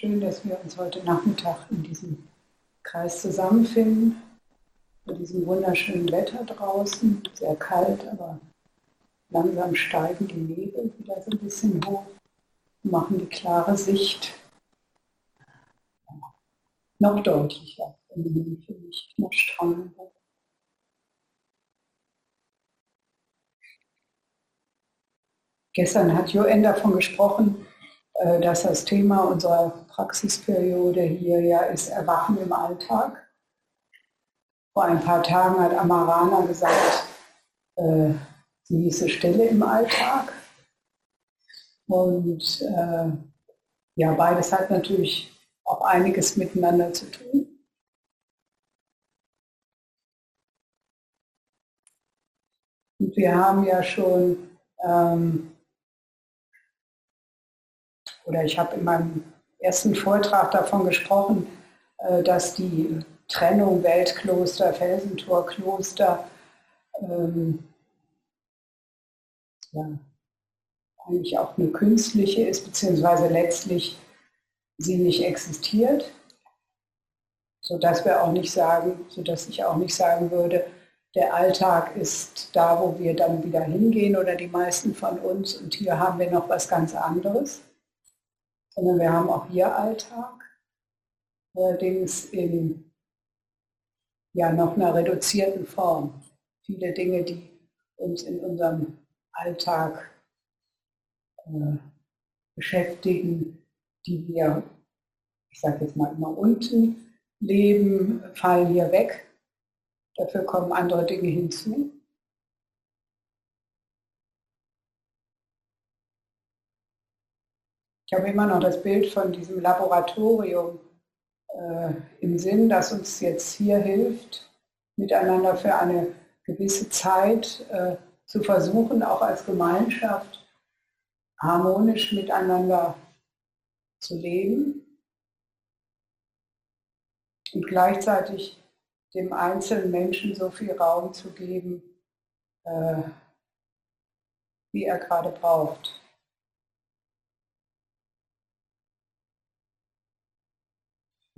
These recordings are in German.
Schön, dass wir uns heute Nachmittag in diesem Kreis zusammenfinden. Bei diesem wunderschönen Wetter draußen. Sehr kalt, aber langsam steigen die Nebel wieder so ein bisschen hoch machen die klare Sicht noch deutlicher, für mich noch strahlender. Gestern hat Joen davon gesprochen, dass das Thema unserer Praxisperiode hier ja ist Erwachen im Alltag. Vor ein paar Tagen hat Amarana gesagt, äh, sie hieße Stille im Alltag. Und äh, ja, beides hat natürlich auch einiges miteinander zu tun. Und wir haben ja schon ähm, oder ich habe in meinem ersten Vortrag davon gesprochen, äh, dass die Trennung Weltkloster, Felsentorkloster ähm, ja, eigentlich auch eine künstliche ist, beziehungsweise letztlich sie nicht existiert, sodass wir auch nicht sagen, sodass ich auch nicht sagen würde, der Alltag ist da, wo wir dann wieder hingehen oder die meisten von uns und hier haben wir noch was ganz anderes sondern wir haben auch hier Alltag, allerdings in ja, noch einer reduzierten Form. Viele Dinge, die uns in unserem Alltag äh, beschäftigen, die wir, ich sage jetzt mal immer unten leben, fallen hier weg. Dafür kommen andere Dinge hinzu. Ich habe immer noch das Bild von diesem Laboratorium äh, im Sinn, das uns jetzt hier hilft, miteinander für eine gewisse Zeit äh, zu versuchen, auch als Gemeinschaft harmonisch miteinander zu leben und gleichzeitig dem einzelnen Menschen so viel Raum zu geben, äh, wie er gerade braucht.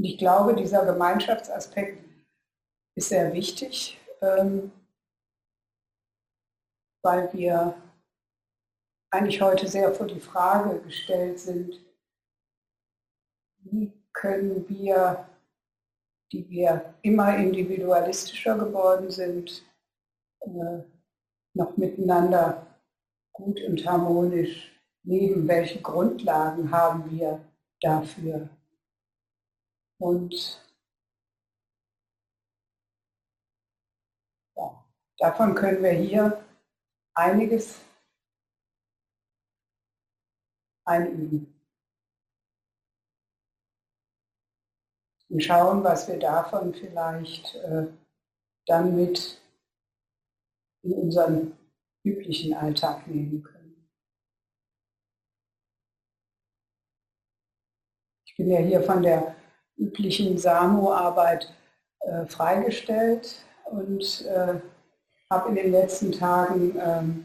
Und ich glaube, dieser Gemeinschaftsaspekt ist sehr wichtig, ähm, weil wir eigentlich heute sehr vor die Frage gestellt sind, wie können wir, die wir immer individualistischer geworden sind, äh, noch miteinander gut und harmonisch leben? Welche Grundlagen haben wir dafür? Und ja, davon können wir hier einiges einüben. Und schauen, was wir davon vielleicht äh, dann mit in unseren üblichen Alltag nehmen können. Ich bin ja hier von der üblichen SAMO-Arbeit äh, freigestellt und äh, habe in den letzten Tagen ähm,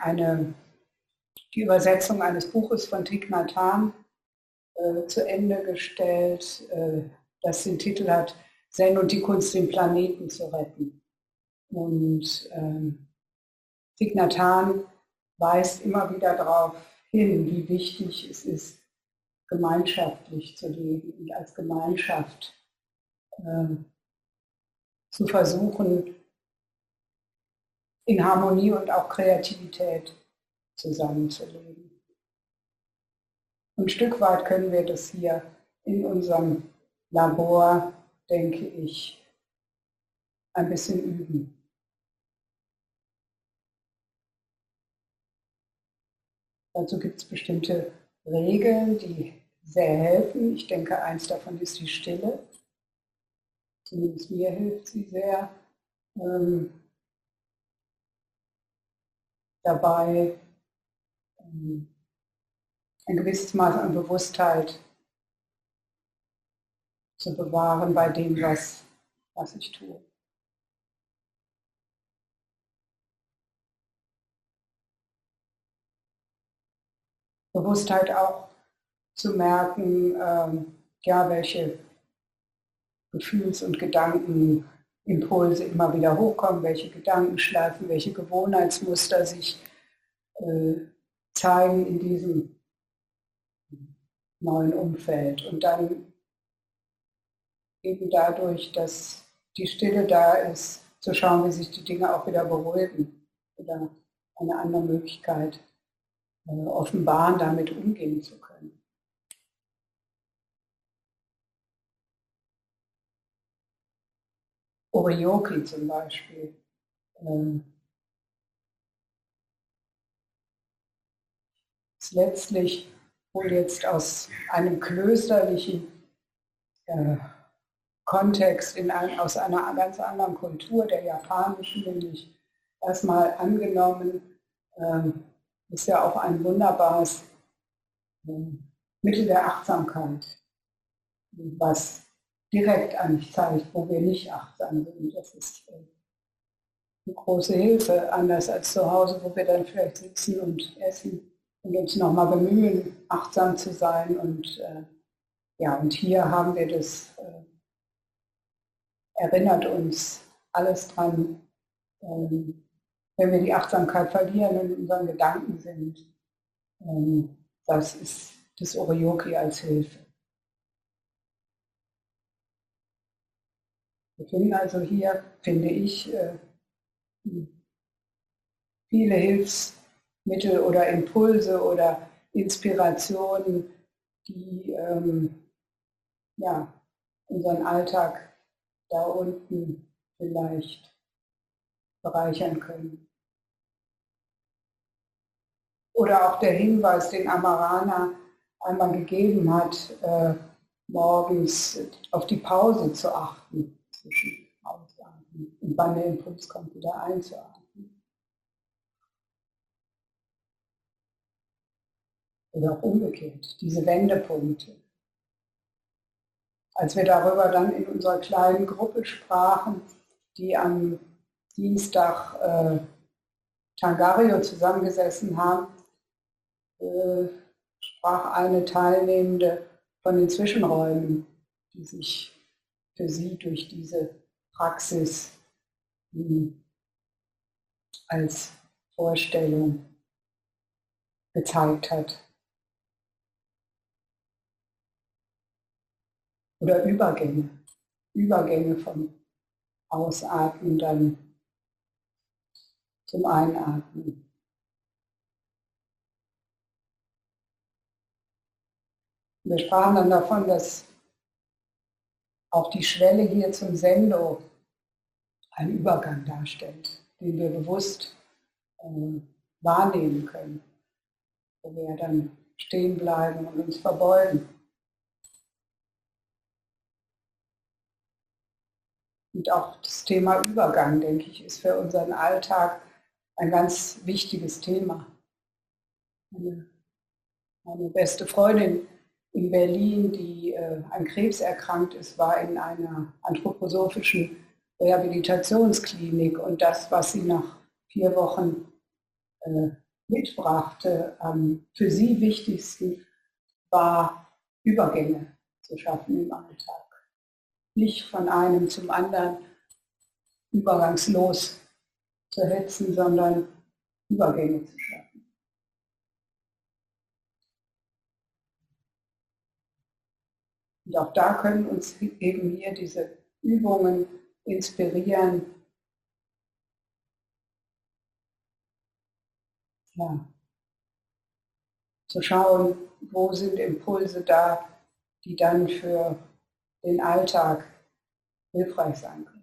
eine, die Übersetzung eines Buches von Thich Nhat Hanh äh, zu Ende gestellt, äh, das den Titel hat Zen und die Kunst, den Planeten zu retten. Und ähm, Thich Nhat Hanh weist immer wieder darauf hin, wie wichtig es ist, gemeinschaftlich zu leben und als Gemeinschaft äh, zu versuchen, in Harmonie und auch Kreativität zusammenzuleben. Ein Stück weit können wir das hier in unserem Labor, denke ich, ein bisschen üben. Dazu gibt es bestimmte Regeln, die sehr helfen. Ich denke, eins davon ist die Stille. Zumindest mir hilft sie sehr. Ähm, dabei ähm, ein gewisses Maß an Bewusstheit zu bewahren bei dem, was, was ich tue. Bewusstheit auch zu merken, ähm, ja, welche Gefühls- und Gedankenimpulse immer wieder hochkommen, welche Gedankenschleifen, welche Gewohnheitsmuster sich äh, zeigen in diesem neuen Umfeld. Und dann eben dadurch, dass die Stille da ist, zu schauen, wie sich die Dinge auch wieder beruhigen oder eine andere Möglichkeit äh, offenbaren, damit umgehen zu können. Orioki zum Beispiel. Ähm, ist letztlich wohl jetzt aus einem klösterlichen äh, Kontext in ein, aus einer ganz anderen Kultur, der japanischen, nämlich erstmal angenommen, ähm, ist ja auch ein wunderbares äh, Mittel der Achtsamkeit, was direkt eigentlich zeigt, wo wir nicht achtsam sind. Das ist äh, eine große Hilfe, anders als zu Hause, wo wir dann vielleicht sitzen und essen und uns nochmal bemühen, achtsam zu sein. Und äh, ja, und hier haben wir das, äh, erinnert uns alles dran, ähm, wenn wir die Achtsamkeit verlieren und in unseren Gedanken sind. Ähm, das ist das Orioki als Hilfe. Wir finden also hier, finde ich, äh, viele Hilfsmittel oder Impulse oder Inspirationen, die ähm, ja, unseren Alltag da unten vielleicht bereichern können. Oder auch der Hinweis, den Amarana einmal gegeben hat, äh, morgens auf die Pause zu achten zwischen Ausatmen und wann der Impuls kommt, wieder einzuatmen. Oder auch umgekehrt, diese Wendepunkte. Als wir darüber dann in unserer kleinen Gruppe sprachen, die am Dienstag äh, Tangario zusammengesessen haben, äh, sprach eine Teilnehmende von den Zwischenräumen, die sich für sie durch diese Praxis als Vorstellung gezeigt hat. Oder Übergänge, Übergänge vom Ausatmen dann zum Einatmen. Wir sprachen dann davon, dass auch die Schwelle hier zum Sendo einen Übergang darstellt, den wir bewusst äh, wahrnehmen können, wo wir dann stehen bleiben und uns verbeugen. Und auch das Thema Übergang, denke ich, ist für unseren Alltag ein ganz wichtiges Thema. Meine beste Freundin in Berlin, die äh, an Krebs erkrankt ist, war in einer anthroposophischen Rehabilitationsklinik und das, was sie nach vier Wochen äh, mitbrachte, am für sie wichtigsten war, Übergänge zu schaffen im Alltag. Nicht von einem zum anderen übergangslos zu hetzen, sondern Übergänge zu schaffen. Und auch da können uns eben hier diese Übungen inspirieren. Ja. Zu schauen, wo sind Impulse da, die dann für den Alltag hilfreich sein können.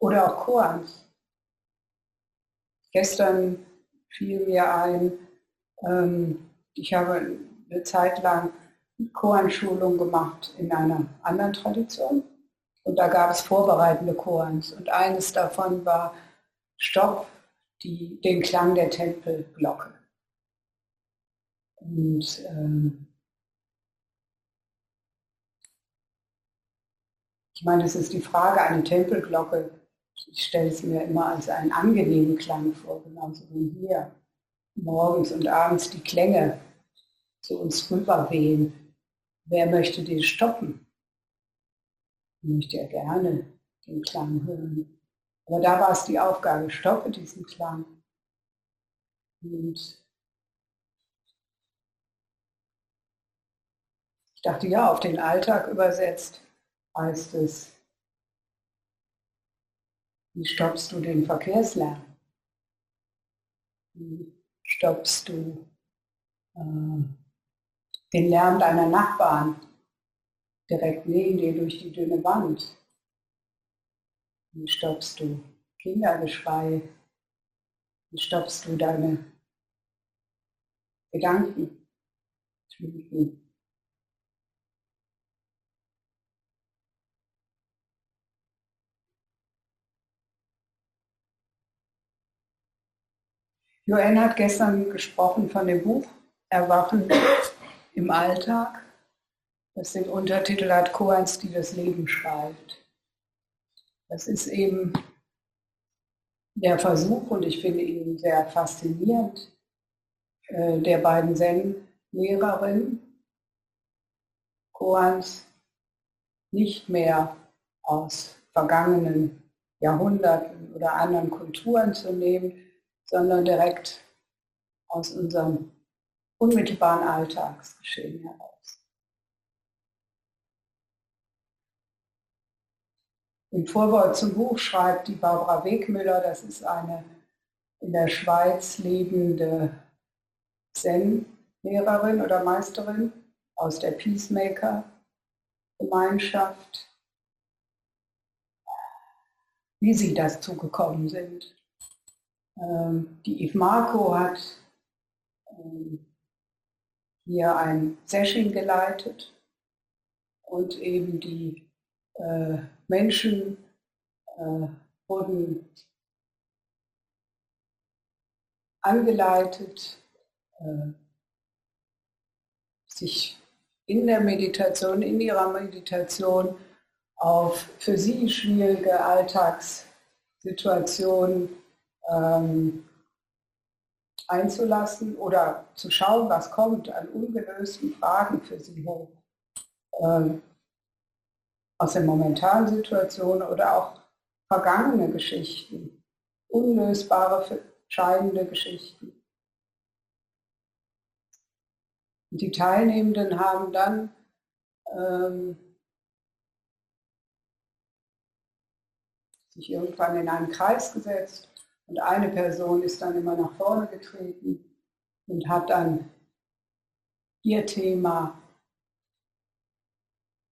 Oder auch Koans. Gestern fiel mir ein, ähm, ich habe eine Zeit lang Koan-Schulung gemacht in einer anderen Tradition. Und da gab es vorbereitende Koans. Und eines davon war Stopp, die, den Klang der Tempelglocke. Und ähm, Ich meine, es ist die Frage, eine Tempelglocke, ich stelle es mir immer als einen angenehmen Klang vor, genauso wie hier morgens und abends die Klänge zu uns rüberwehen. Wer möchte den stoppen? Ich möchte ja gerne den Klang hören. Aber da war es die Aufgabe, stoppe diesen Klang. Und ich dachte, ja, auf den Alltag übersetzt heißt es, wie stoppst du den Verkehrslärm? Wie stoppst du äh, den Lärm deiner Nachbarn direkt neben dir durch die dünne Wand? Wie stoppst du Kindergeschrei? Wie stoppst du deine Gedanken? Joanne hat gestern gesprochen von dem Buch Erwachen im Alltag, das den Untertitel hat Koans, die das Leben schreibt. Das ist eben der Versuch, und ich finde ihn sehr faszinierend, äh, der beiden Zen-Lehrerinnen, Koans nicht mehr aus vergangenen Jahrhunderten oder anderen Kulturen zu nehmen, sondern direkt aus unserem unmittelbaren Alltagsgeschehen heraus. Im Vorwort zum Buch schreibt die Barbara Wegmüller, das ist eine in der Schweiz lebende Zen-Lehrerin oder Meisterin aus der Peacemaker-Gemeinschaft, wie sie dazu gekommen sind. Ähm, die Marco hat ähm, hier ein Session geleitet und eben die äh, Menschen äh, wurden angeleitet, äh, sich in der Meditation, in ihrer Meditation auf für sie schwierige Alltagssituationen ähm, einzulassen oder zu schauen, was kommt an ungelösten Fragen für sie hoch. Ähm, aus der momentanen Situation oder auch vergangene Geschichten, unlösbare, scheidende Geschichten. Die Teilnehmenden haben dann ähm, sich irgendwann in einen Kreis gesetzt und eine Person ist dann immer nach vorne getreten und hat dann ihr Thema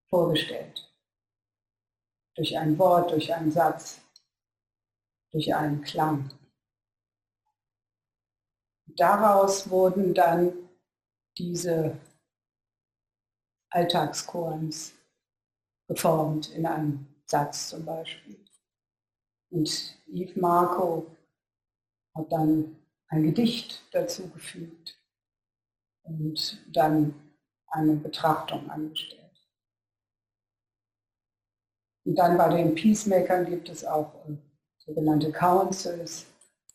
vorgestellt. Durch ein Wort, durch einen Satz, durch einen Klang. Daraus wurden dann diese Alltagschorens geformt in einem Satz zum Beispiel. Und Yves Marco hat dann ein Gedicht dazu gefügt und dann eine Betrachtung angestellt. Und dann bei den Peacemakern gibt es auch äh, sogenannte Councils,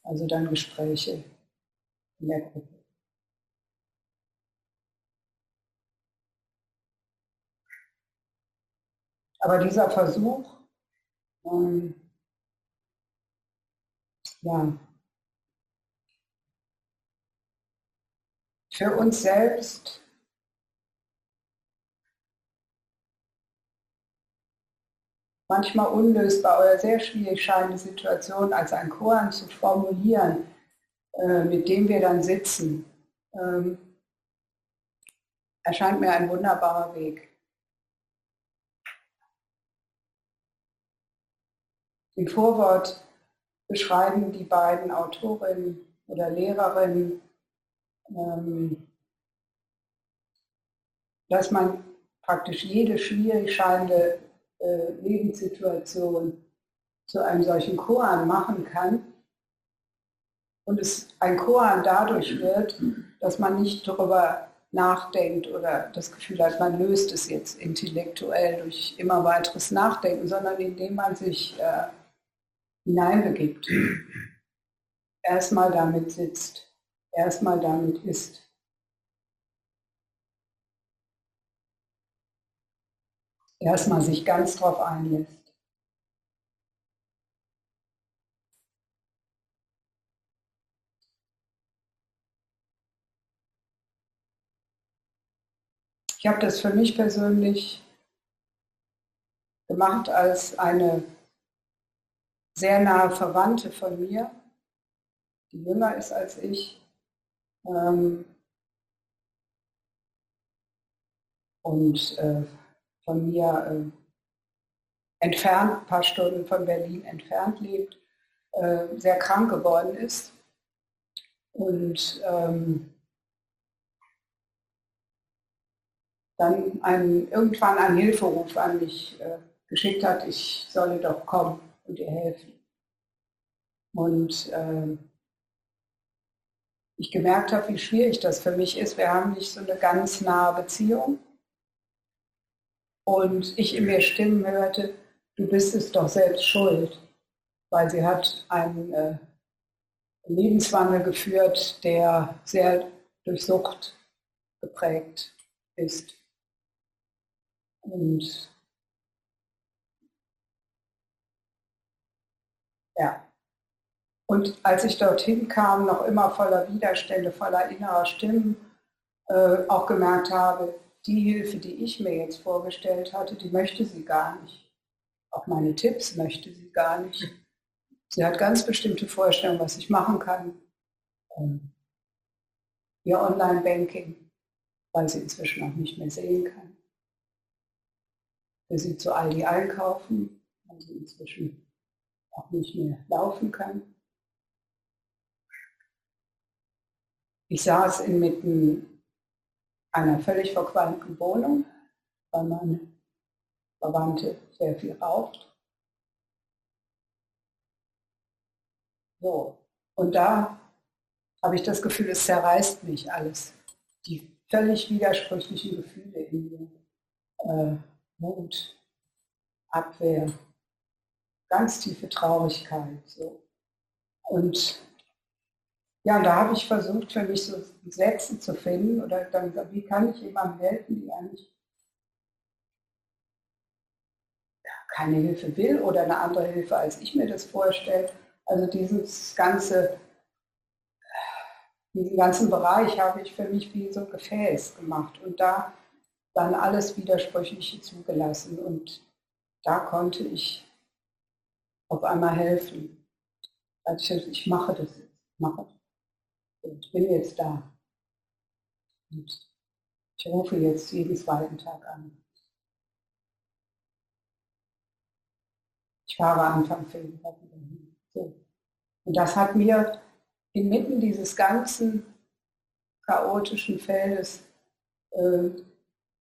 also dann Gespräche in der Gruppe. Aber dieser Versuch, ähm, ja, für uns selbst manchmal unlösbar oder sehr schwierig scheinende Situation als ein Koran zu formulieren, äh, mit dem wir dann sitzen, ähm, erscheint mir ein wunderbarer Weg. Im Vorwort beschreiben die beiden Autorinnen oder Lehrerinnen ähm, dass man praktisch jede schwierig scheinende äh, Lebenssituation zu einem solchen Koan machen kann. Und es ein Koan dadurch wird, dass man nicht darüber nachdenkt oder das Gefühl hat, man löst es jetzt intellektuell durch immer weiteres Nachdenken, sondern indem man sich äh, hineinbegibt, erstmal damit sitzt, erstmal damit ist. Erstmal sich ganz drauf einlässt. Ich habe das für mich persönlich gemacht als eine sehr nahe Verwandte von mir, die jünger ist als ich. Ähm, und äh, von mir äh, entfernt, ein paar Stunden von Berlin entfernt lebt, äh, sehr krank geworden ist. Und ähm, dann ein, irgendwann einen Hilferuf an mich äh, geschickt hat, ich solle doch kommen und ihr helfen. Und äh, ich gemerkt habe, wie schwierig das für mich ist. Wir haben nicht so eine ganz nahe Beziehung. Und ich in mir Stimmen hörte, du bist es doch selbst schuld, weil sie hat einen äh, Lebenswandel geführt, der sehr durch Sucht geprägt ist. Und ja. Und als ich dorthin kam, noch immer voller Widerstände, voller innerer Stimmen, äh, auch gemerkt habe, die Hilfe, die ich mir jetzt vorgestellt hatte, die möchte sie gar nicht. Auch meine Tipps möchte sie gar nicht. Sie hat ganz bestimmte Vorstellungen, was ich machen kann. Ihr Online-Banking, weil sie inzwischen auch nicht mehr sehen kann für sie zu Aldi einkaufen, weil sie inzwischen auch nicht mehr laufen kann. Ich saß inmitten einer völlig verqualmten Wohnung, weil meine Verwandte sehr viel raucht. So, und da habe ich das Gefühl, es zerreißt mich alles. Die völlig widersprüchlichen Gefühle in mir. Äh, Mut, Abwehr, ganz tiefe Traurigkeit. So. Und ja, da habe ich versucht, für mich so Sätze zu finden oder dann, wie kann ich jemandem helfen, die eigentlich keine Hilfe will oder eine andere Hilfe, als ich mir das vorstelle. Also dieses ganze, diesen ganzen Bereich habe ich für mich wie so ein Gefäß gemacht. Und da dann alles Widersprüchliche zugelassen und da konnte ich auf einmal helfen. Also ich, mache das jetzt, mache und bin jetzt da. Und ich rufe jetzt jeden zweiten Tag an. Ich fahre Anfang Februar wieder hin. So. Und das hat mir inmitten dieses ganzen chaotischen Feldes äh,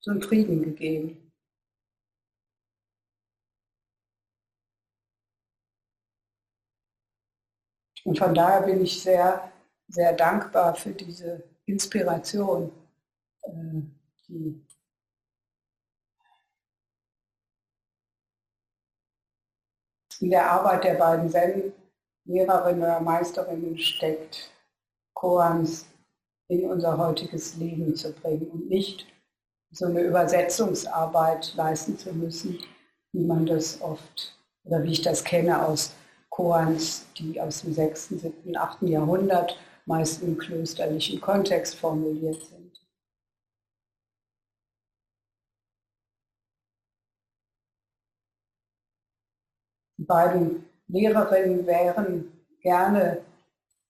so einen Frieden gegeben. Und von daher bin ich sehr, sehr dankbar für diese Inspiration, äh, die in der Arbeit der beiden Zen-Lehrerinnen oder Meisterinnen steckt, Koans in unser heutiges Leben zu bringen und nicht so eine Übersetzungsarbeit leisten zu müssen, wie man das oft oder wie ich das kenne aus Koans, die aus dem 6., 7., 8. Jahrhundert meist im klösterlichen Kontext formuliert sind. Die beiden Lehrerinnen wären gerne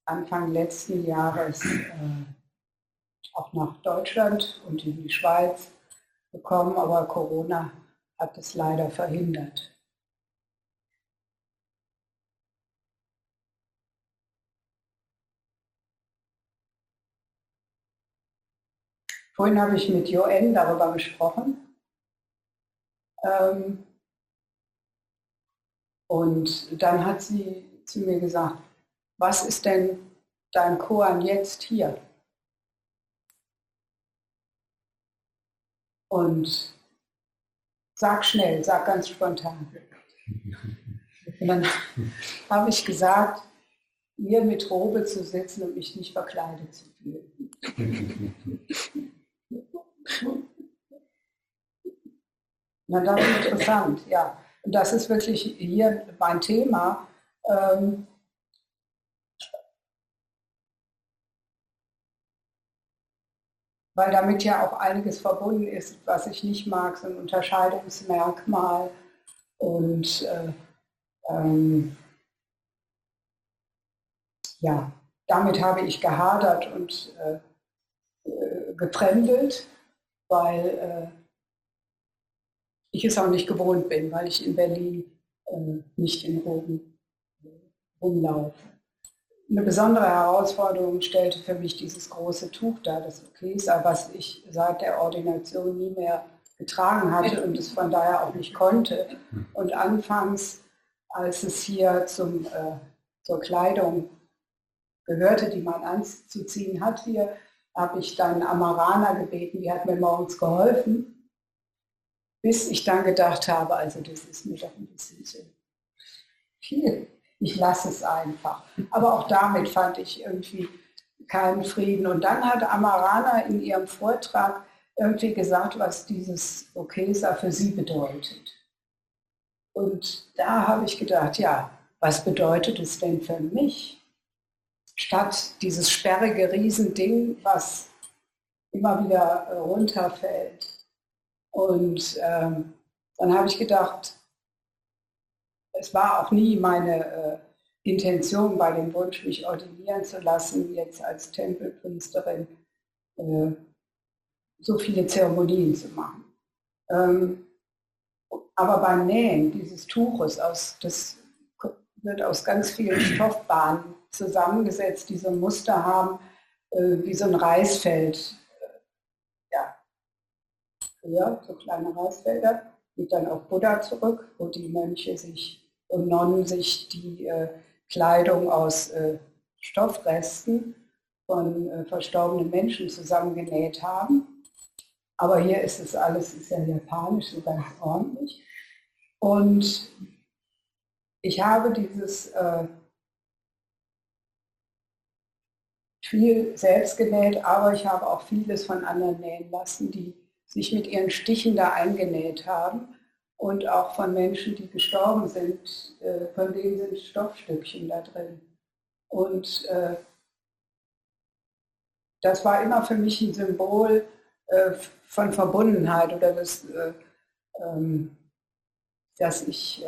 Anfang letzten Jahres äh, auch nach Deutschland und in die Schweiz gekommen, aber Corona hat es leider verhindert. Vorhin habe ich mit Joanne darüber gesprochen. Ähm, und dann hat sie zu mir gesagt, was ist denn dein Koan jetzt hier? Und sag schnell, sag ganz spontan. Und dann habe ich gesagt, hier mit Robe zu sitzen und mich nicht verkleidet zu fühlen. Na, das ist interessant, ja. Und das ist wirklich hier mein Thema. Ähm, weil damit ja auch einiges verbunden ist, was ich nicht mag, so ein Unterscheidungsmerkmal. Und äh, ähm, ja, damit habe ich gehadert und äh, äh, gefremdelt, weil äh, ich es auch nicht gewohnt bin, weil ich in Berlin äh, nicht in Rogen rumlaufe eine besondere Herausforderung stellte für mich dieses große Tuch da, das Okesa, was ich seit der Ordination nie mehr getragen hatte und es von daher auch nicht konnte. Und anfangs, als es hier zum, äh, zur Kleidung gehörte, die man anzuziehen hat hier, habe ich dann Amarana gebeten, die hat mir morgens geholfen, bis ich dann gedacht habe, also das ist mir doch ein bisschen viel ich lasse es einfach. Aber auch damit fand ich irgendwie keinen Frieden. Und dann hat Amarana in ihrem Vortrag irgendwie gesagt, was dieses Okesa für sie bedeutet. Und da habe ich gedacht, ja, was bedeutet es denn für mich? Statt dieses sperrige Riesending, was immer wieder runterfällt. Und ähm, dann habe ich gedacht, es war auch nie meine äh, Intention bei dem Wunsch, mich ordinieren zu lassen, jetzt als Tempelpriesterin äh, so viele Zeremonien zu machen. Ähm, aber beim Nähen dieses Tuches, aus, das wird aus ganz vielen Stoffbahnen zusammengesetzt, die so ein Muster haben, äh, wie so ein Reisfeld. Äh, ja, früher so kleine Reisfelder, geht dann auf Buddha zurück, wo die Mönche sich und Nonnen sich die äh, Kleidung aus äh, Stoffresten von äh, verstorbenen Menschen zusammengenäht haben. Aber hier ist es alles, ist ja japanisch, so ganz ordentlich. Und ich habe dieses viel selbst genäht, aber ich habe auch vieles von anderen nähen lassen, die sich mit ihren Stichen da eingenäht haben und auch von Menschen, die gestorben sind, äh, von denen sind Stoffstückchen da drin. Und äh, das war immer für mich ein Symbol äh, von Verbundenheit oder das, äh, ähm, dass ich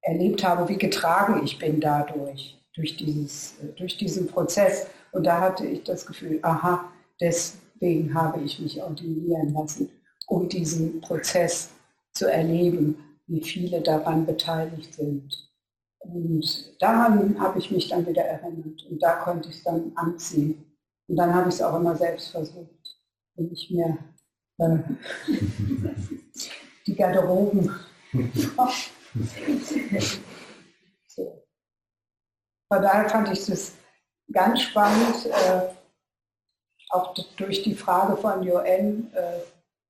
erlebt habe, wie getragen ich bin dadurch, durch, dieses, äh, durch diesen Prozess. Und da hatte ich das Gefühl, aha, deswegen habe ich mich ordinieren lassen um diesen Prozess zu erleben, wie viele daran beteiligt sind. Und daran habe ich mich dann wieder erinnert und da konnte ich es dann anziehen. Und dann habe ich es auch immer selbst versucht und nicht mehr äh, die Garderoben. Von daher fand ich es ganz spannend, äh, auch durch die Frage von Joanne, äh,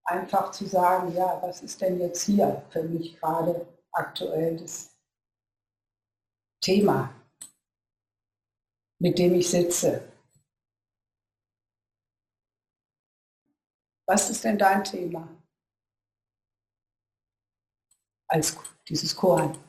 einfach zu sagen, ja, was ist denn jetzt hier für mich gerade aktuell das Thema, mit dem ich sitze. Was ist denn dein Thema als dieses Koran?